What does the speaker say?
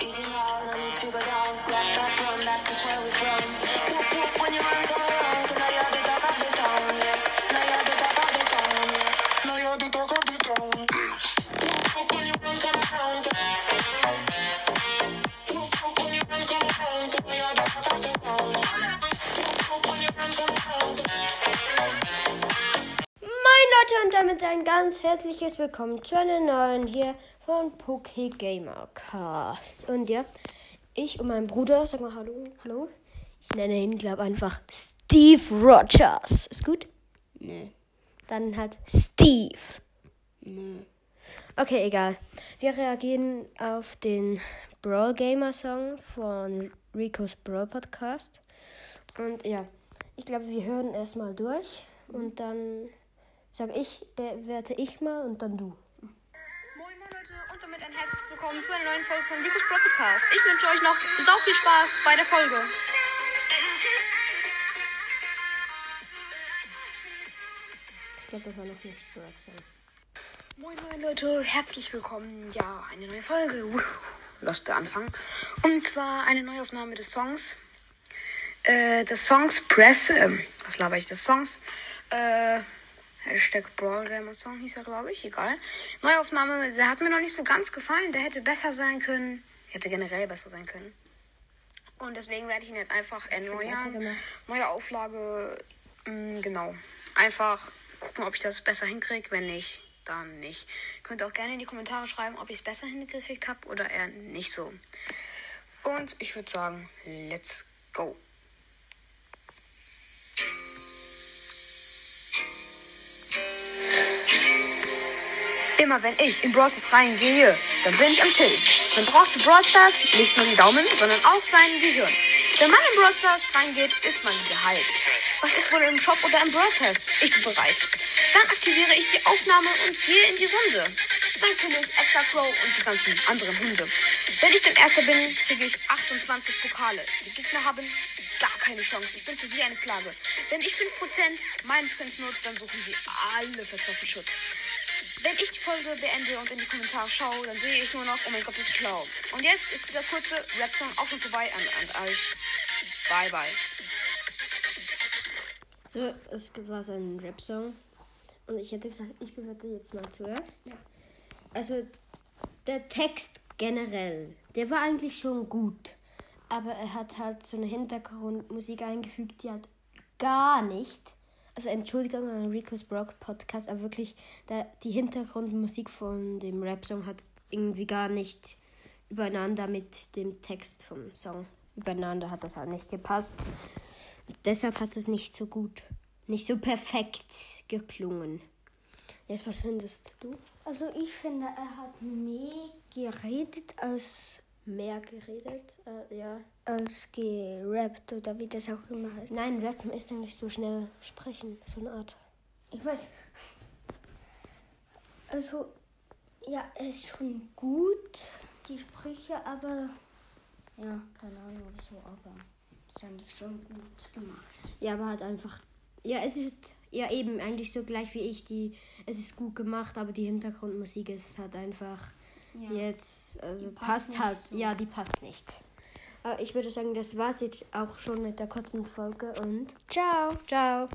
Easy now, no need to go down. Left up, run back, that's where we from. Whoop, whoop, when you run, come around. Now you're the talk of the town, yeah. Now you're the talk of the town, yeah. Now you're the talk of the town. Whoop, whoop, when you run, come around. Whoop, whoop, when you run, come around. Now you're the talk of the town. Whoop, whoop, when you run, come around. Damit ein ganz herzliches Willkommen zu einer neuen hier von Poké Gamer Cast. Und ja, ich und mein Bruder, sag mal Hallo, Hallo. Ich nenne ihn, glaube einfach Steve Rogers. Ist gut? Nee, Dann hat Steve. nee. Okay, egal. Wir reagieren auf den Brawl Gamer Song von Rico's Brawl Podcast. Und ja, ich glaube, wir hören erstmal durch und dann sage ich, bewerte ich mal und dann du. Moin moin Leute und damit ein herzliches Willkommen zu einer neuen Folge von Rico's Pro Podcast. Ich wünsche euch noch sau viel Spaß bei der Folge. Ich glaube, das war noch nicht. Moin moin Leute, herzlich willkommen. Ja, eine neue Folge. Lass der Anfang. Und zwar eine Neuaufnahme des Songs. Äh, des Songs Press, ähm, was laber ich, des Songs, äh, Hashtag Brawl Gamer Song hieß er, glaube ich, egal. Neuaufnahme, der hat mir noch nicht so ganz gefallen, der hätte besser sein können, hätte generell besser sein können. Und deswegen werde ich ihn jetzt einfach erneuern. Neue Auflage, mh, genau. Einfach gucken, ob ich das besser hinkriege. Wenn nicht, dann nicht. Könnt auch gerne in die Kommentare schreiben, ob ich es besser hingekriegt habe oder eher nicht so. Und ich würde sagen, let's go. Immer wenn ich in Brawl Stars reingehe, dann bin ich am Chillen. Dann brauchst du Brawl Stars nicht nur die Daumen, sondern auch sein Gehirn. Wenn man in Brawl Stars reingeht, ist man gehypt. Was ist wohl im Shop oder im Pass? Ich bin bereit. Dann aktiviere ich die Aufnahme und gehe in die Runde. Dann kenne ich Extra Crow und die ganzen anderen Hunde. Wenn ich dann Erster bin, kriege ich 28 Pokale. Die Gegner haben gar keine Chance. Ich bin für sie eine Plage. Wenn ich 5% meines Könnens nutze, dann suchen sie alle Vertrauensschutz. Wenn ich die Folge beende und in die Kommentare schaue, dann sehe ich nur noch, oh mein Gott, das ist schlau. Und jetzt ist dieser kurze Rap-Song auch schon vorbei an, an euch. Bye, bye. So, es war so ein Rap-Song. Und ich hätte gesagt, ich bewerte jetzt mal zuerst. Also, der Text generell, der war eigentlich schon gut. Aber er hat halt so eine Hintergrundmusik eingefügt, die halt gar nicht. Also, Entschuldigung an Rico's Brock Podcast, aber wirklich, der, die Hintergrundmusik von dem Rap-Song hat irgendwie gar nicht übereinander mit dem Text vom Song. Übereinander hat das halt nicht gepasst. Deshalb hat es nicht so gut, nicht so perfekt geklungen. Jetzt, was findest du? Also ich finde, er hat mehr geredet als Mehr geredet? Äh, ja. als gerappt oder wie das auch immer heißt. Nein, Rappen ist nicht so schnell sprechen, so eine Art. Ich weiß. Also ja, er ist schon gut, die Sprüche, aber ja, keine Ahnung wieso, aber ist eigentlich schon gut gemacht. Ja, aber halt einfach. Ja, es ist ja eben eigentlich so gleich wie ich. Die, es ist gut gemacht, aber die Hintergrundmusik ist halt einfach Ja. jetzt, also Die passt passt, halt. so. Ja, die passt nicht. Aber ich würde sagen, das war's jetzt auch schon mit der kurzen Folge und ciao, ciao.